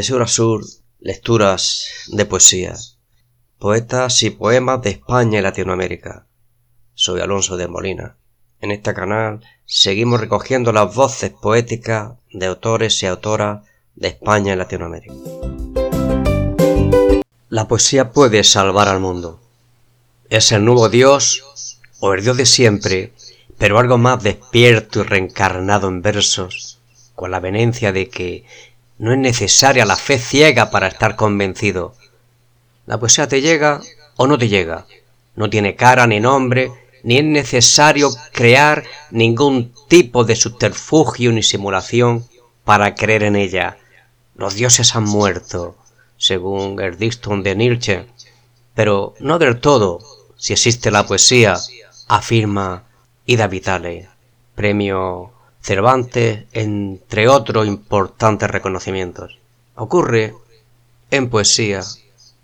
De sur a sur, lecturas de poesía, poetas y poemas de España y Latinoamérica. Soy Alonso de Molina. En este canal seguimos recogiendo las voces poéticas de autores y autoras de España y Latinoamérica. La poesía puede salvar al mundo. Es el nuevo Dios o el Dios de siempre, pero algo más despierto y reencarnado en versos, con la venencia de que no es necesaria la fe ciega para estar convencido. La poesía te llega o no te llega. No tiene cara ni nombre, ni es necesario crear ningún tipo de subterfugio ni simulación para creer en ella. Los dioses han muerto, según el de Nietzsche, pero no del todo, si existe la poesía, afirma Ida Vitale, premio Cervantes, entre otros importantes reconocimientos. Ocurre en poesía,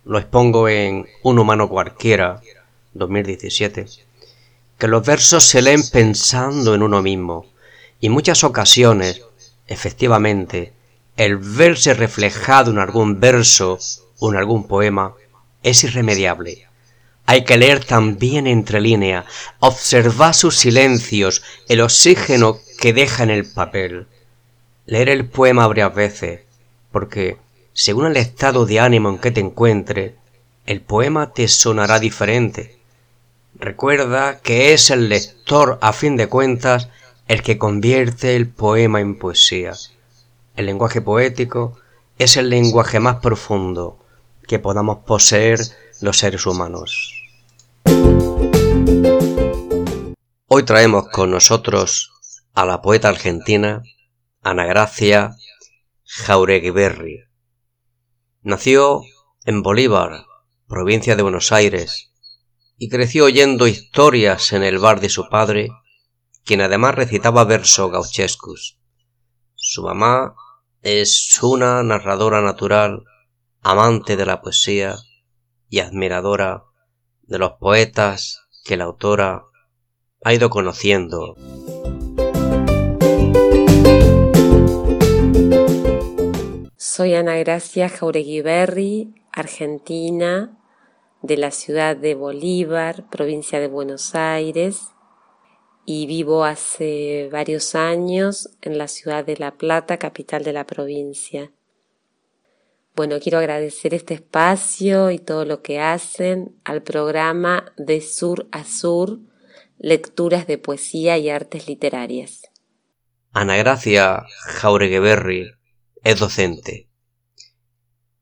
lo expongo en Un humano cualquiera, 2017, que los versos se leen pensando en uno mismo, y muchas ocasiones, efectivamente, el verse reflejado en algún verso o en algún poema es irremediable hay que leer también entre línea, observar sus silencios, el oxígeno que deja en el papel. Leer el poema varias veces, porque, según el estado de ánimo en que te encuentres, el poema te sonará diferente. Recuerda que es el lector, a fin de cuentas, el que convierte el poema en poesía. El lenguaje poético es el lenguaje más profundo que podamos poseer los seres humanos. Hoy traemos con nosotros a la poeta argentina Ana Gracia Jauregui Nació en Bolívar, provincia de Buenos Aires, y creció oyendo historias en el bar de su padre, quien además recitaba versos gauchescos. Su mamá es una narradora natural, amante de la poesía y admiradora de los poetas que la autora ha ido conociendo. Soy Ana Gracia Jauregui argentina, de la ciudad de Bolívar, provincia de Buenos Aires, y vivo hace varios años en la ciudad de La Plata, capital de la provincia. Bueno, quiero agradecer este espacio y todo lo que hacen al programa de Sur a Sur, lecturas de poesía y artes literarias. Ana Gracia Jauregueberri es docente.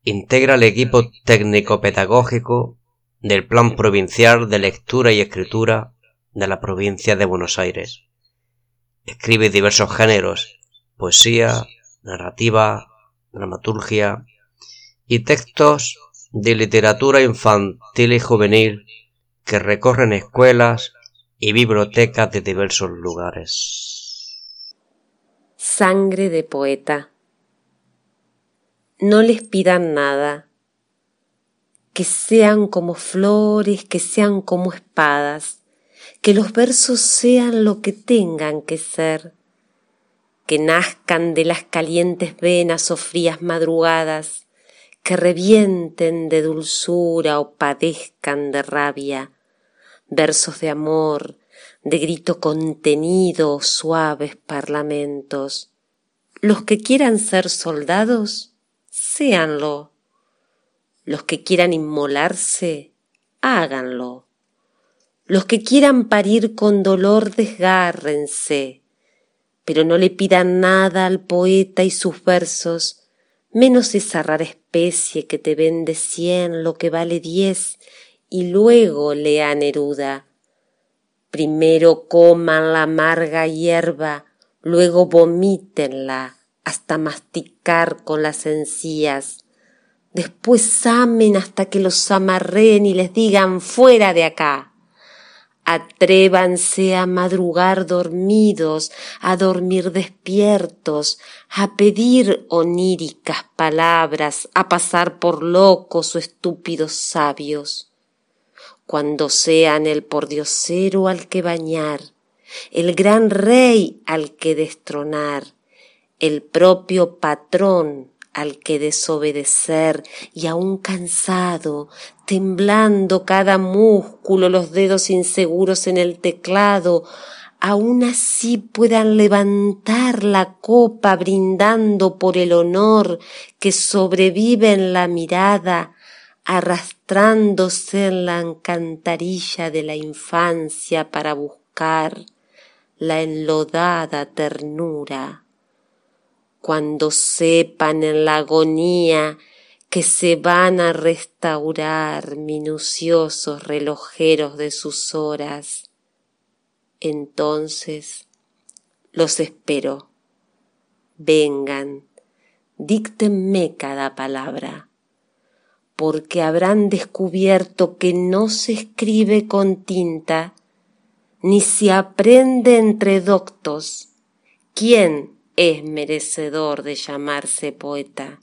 Integra el equipo técnico-pedagógico del Plan Provincial de Lectura y Escritura de la provincia de Buenos Aires. Escribe diversos géneros, poesía, narrativa, dramaturgia, y textos de literatura infantil y juvenil que recorren escuelas y bibliotecas de diversos lugares. Sangre de poeta. No les pidan nada, que sean como flores, que sean como espadas, que los versos sean lo que tengan que ser, que nazcan de las calientes venas o frías madrugadas, que revienten de dulzura o padezcan de rabia, versos de amor, de grito contenido suaves parlamentos. Los que quieran ser soldados, séanlo. Los que quieran inmolarse, háganlo. Los que quieran parir con dolor, desgárrense. Pero no le pidan nada al poeta y sus versos, menos esa rara especie que te vende cien lo que vale diez y luego lea Neruda. Primero coman la amarga hierba, luego vomítenla hasta masticar con las encías. Después amen hasta que los amarren y les digan fuera de acá. Atrévanse a madrugar dormidos, a dormir despiertos, a pedir oníricas palabras, a pasar por locos o estúpidos sabios. Cuando sean el pordiosero al que bañar, el gran rey al que destronar, el propio patrón al que desobedecer y aún cansado, temblando cada músculo, los dedos inseguros en el teclado, aún así puedan levantar la copa brindando por el honor que sobrevive en la mirada, arrastrándose en la encantarilla de la infancia para buscar la enlodada ternura cuando sepan en la agonía que se van a restaurar minuciosos relojeros de sus horas, entonces los espero. Vengan, díctenme cada palabra, porque habrán descubierto que no se escribe con tinta, ni se aprende entre doctos. ¿Quién es merecedor de llamarse poeta.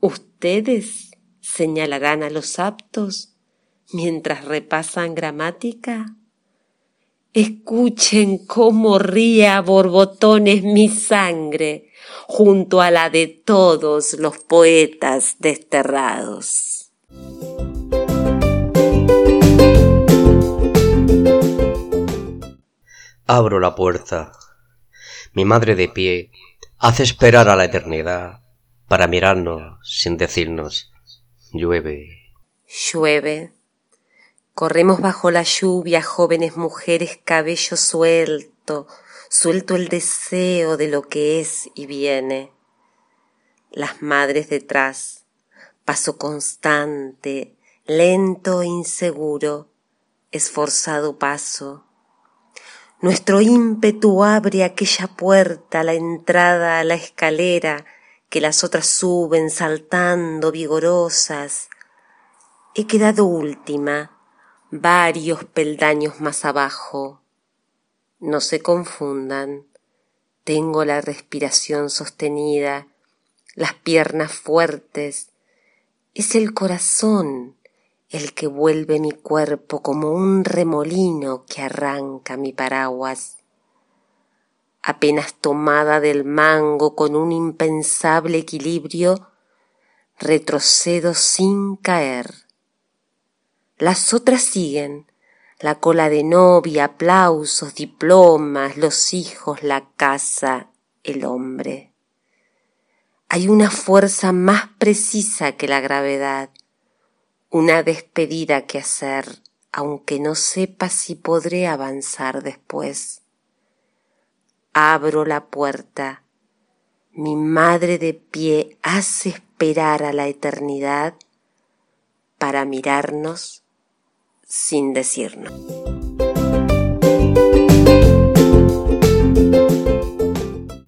¿Ustedes señalarán a los aptos mientras repasan gramática? Escuchen cómo ríe a borbotones mi sangre junto a la de todos los poetas desterrados. Abro la puerta mi madre de pie hace esperar a la eternidad para mirarnos sin decirnos llueve. Llueve. Corremos bajo la lluvia, jóvenes mujeres, cabello suelto, suelto el deseo de lo que es y viene. Las madres detrás, paso constante, lento e inseguro, esforzado paso, nuestro ímpetu abre aquella puerta, la entrada a la escalera, que las otras suben saltando vigorosas. He quedado última, varios peldaños más abajo. No se confundan, tengo la respiración sostenida, las piernas fuertes, es el corazón el que vuelve mi cuerpo como un remolino que arranca mi paraguas. Apenas tomada del mango con un impensable equilibrio, retrocedo sin caer. Las otras siguen, la cola de novia, aplausos, diplomas, los hijos, la casa, el hombre. Hay una fuerza más precisa que la gravedad una despedida que hacer, aunque no sepa si podré avanzar después. Abro la puerta. Mi madre de pie hace esperar a la eternidad para mirarnos sin decirnos.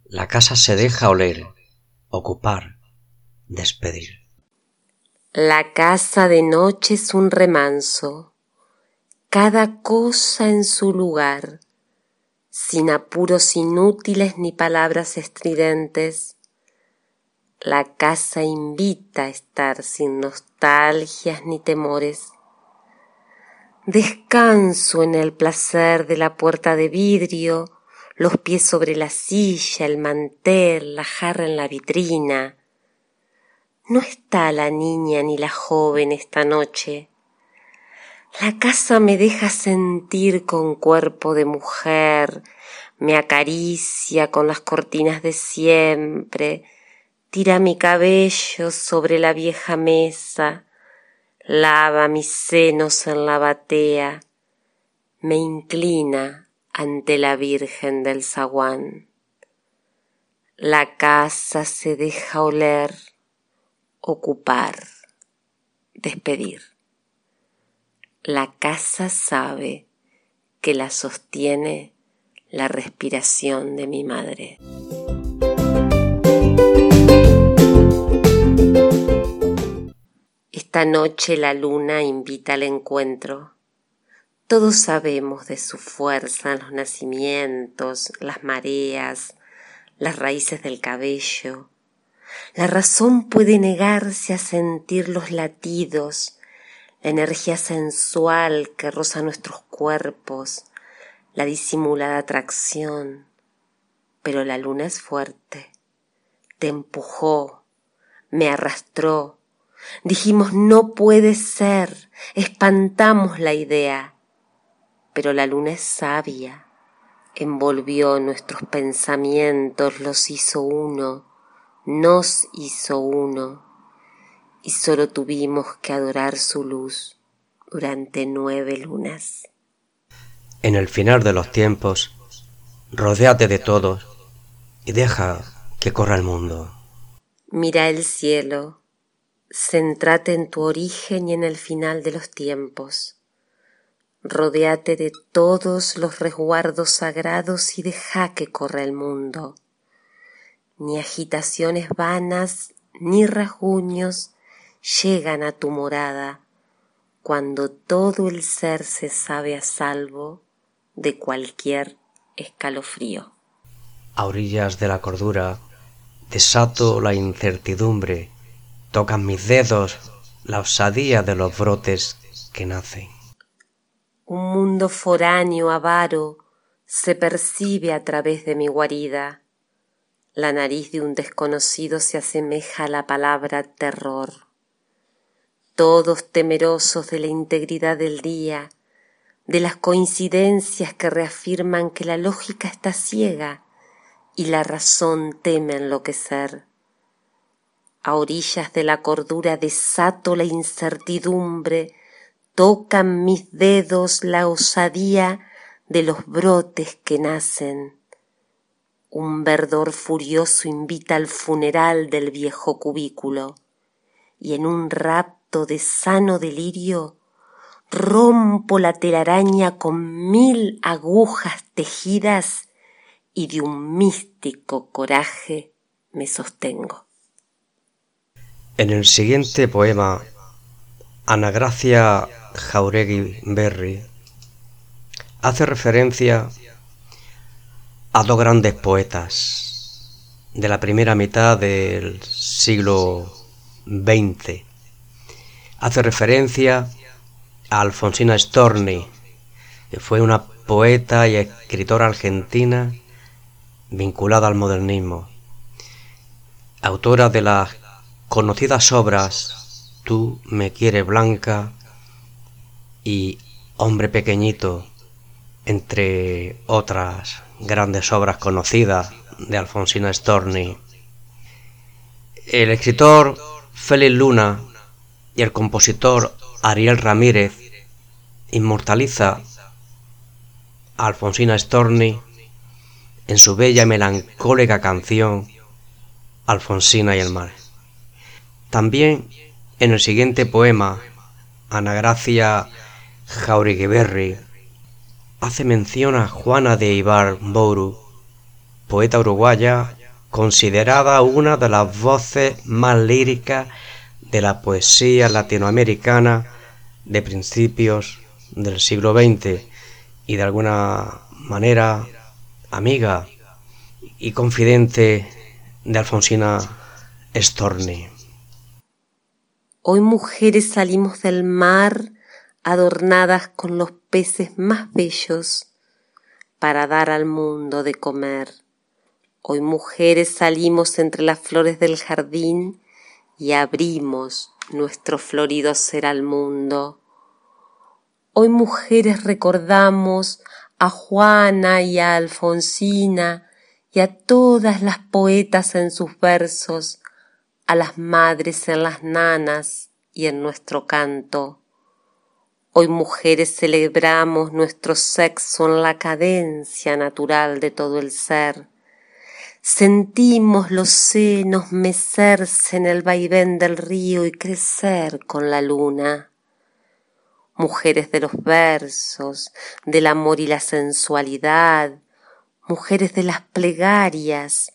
La casa se deja oler, ocupar, despedir. La casa de noche es un remanso, cada cosa en su lugar, sin apuros inútiles ni palabras estridentes. La casa invita a estar sin nostalgias ni temores. Descanso en el placer de la puerta de vidrio, los pies sobre la silla, el mantel, la jarra en la vitrina, no está la niña ni la joven esta noche. La casa me deja sentir con cuerpo de mujer, me acaricia con las cortinas de siempre, tira mi cabello sobre la vieja mesa, lava mis senos en la batea, me inclina ante la Virgen del Zaguán. La casa se deja oler ocupar, despedir. La casa sabe que la sostiene la respiración de mi madre. Esta noche la luna invita al encuentro. Todos sabemos de su fuerza en los nacimientos, las mareas, las raíces del cabello, la razón puede negarse a sentir los latidos, la energía sensual que roza nuestros cuerpos, la disimulada atracción, pero la luna es fuerte, te empujó, me arrastró. Dijimos, no puede ser, espantamos la idea. Pero la luna es sabia, envolvió nuestros pensamientos, los hizo uno, nos hizo uno, y solo tuvimos que adorar su luz durante nueve lunas. En el final de los tiempos, rodéate de todos y deja que corra el mundo. Mira el cielo, centrate en tu origen y en el final de los tiempos. Rodéate de todos los resguardos sagrados y deja que corra el mundo. Ni agitaciones vanas ni rasguños llegan a tu morada cuando todo el ser se sabe a salvo de cualquier escalofrío. A orillas de la cordura desato la incertidumbre, tocan mis dedos la osadía de los brotes que nacen. Un mundo foráneo avaro se percibe a través de mi guarida. La nariz de un desconocido se asemeja a la palabra terror. Todos temerosos de la integridad del día, de las coincidencias que reafirman que la lógica está ciega y la razón teme enloquecer. A orillas de la cordura desato la incertidumbre, tocan mis dedos la osadía de los brotes que nacen. Un verdor furioso invita al funeral del viejo cubículo, y en un rapto de sano delirio rompo la telaraña con mil agujas tejidas y de un místico coraje me sostengo. En el siguiente poema, Ana Gracia Jauregui Berry hace referencia a dos grandes poetas de la primera mitad del siglo XX. Hace referencia Alfonsina Storni, que fue una poeta y escritora argentina vinculada al modernismo, autora de las conocidas obras Tú me quieres blanca y Hombre pequeñito, entre otras grandes obras conocidas de Alfonsina Storni. El escritor Félix Luna y el compositor Ariel Ramírez inmortaliza a Alfonsina Storni en su bella y melancólica canción Alfonsina y el mar. También en el siguiente poema, Ana Gracia Jauregui hace mención a Juana de Ibar Bouru, poeta uruguaya considerada una de las voces más líricas de la poesía latinoamericana de principios del siglo XX y de alguna manera amiga y confidente de Alfonsina Storni. Hoy mujeres salimos del mar adornadas con los peces más bellos para dar al mundo de comer. Hoy mujeres salimos entre las flores del jardín y abrimos nuestro florido ser al mundo. Hoy mujeres recordamos a Juana y a Alfonsina y a todas las poetas en sus versos, a las madres en las nanas y en nuestro canto. Hoy mujeres celebramos nuestro sexo en la cadencia natural de todo el ser Sentimos los senos mecerse en el vaivén del río y crecer con la luna. Mujeres de los versos, del amor y la sensualidad, mujeres de las plegarias,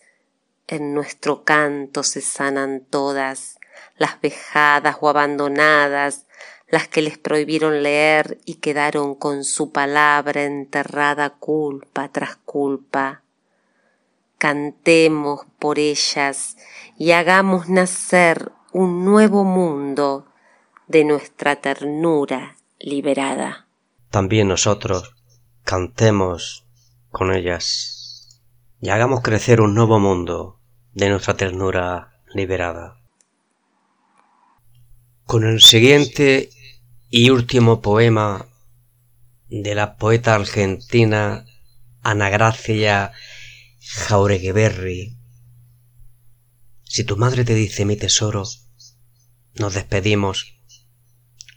en nuestro canto se sanan todas, las vejadas o abandonadas, las que les prohibieron leer y quedaron con su palabra enterrada culpa tras culpa cantemos por ellas y hagamos nacer un nuevo mundo de nuestra ternura liberada. También nosotros cantemos con ellas y hagamos crecer un nuevo mundo de nuestra ternura liberada. Con el siguiente y último poema de la poeta argentina Ana Gracia Jaureguiberri. Si tu madre te dice mi tesoro, nos despedimos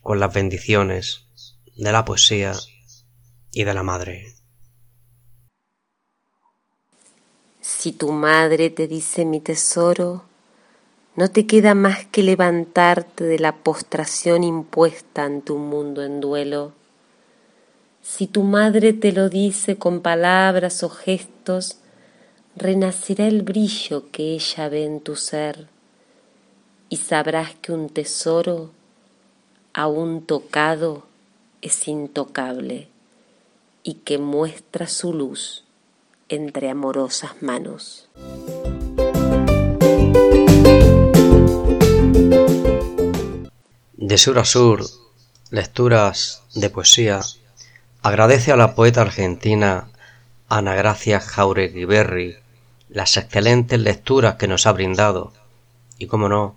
con las bendiciones de la poesía y de la madre. Si tu madre te dice mi tesoro, no te queda más que levantarte de la postración impuesta en tu mundo en duelo. Si tu madre te lo dice con palabras o gestos, renacerá el brillo que ella ve en tu ser y sabrás que un tesoro aún tocado es intocable y que muestra su luz entre amorosas manos. De sur a sur, lecturas de poesía, agradece a la poeta argentina Ana Gracia Jauregui las excelentes lecturas que nos ha brindado y, como no,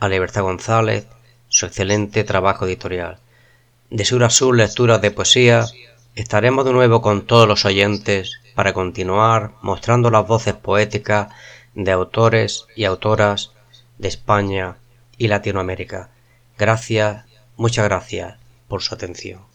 a Libertad González su excelente trabajo editorial. De sur a sur, lecturas de poesía, estaremos de nuevo con todos los oyentes para continuar mostrando las voces poéticas de autores y autoras de España y Latinoamérica. Gracias, muchas gracias por su atención.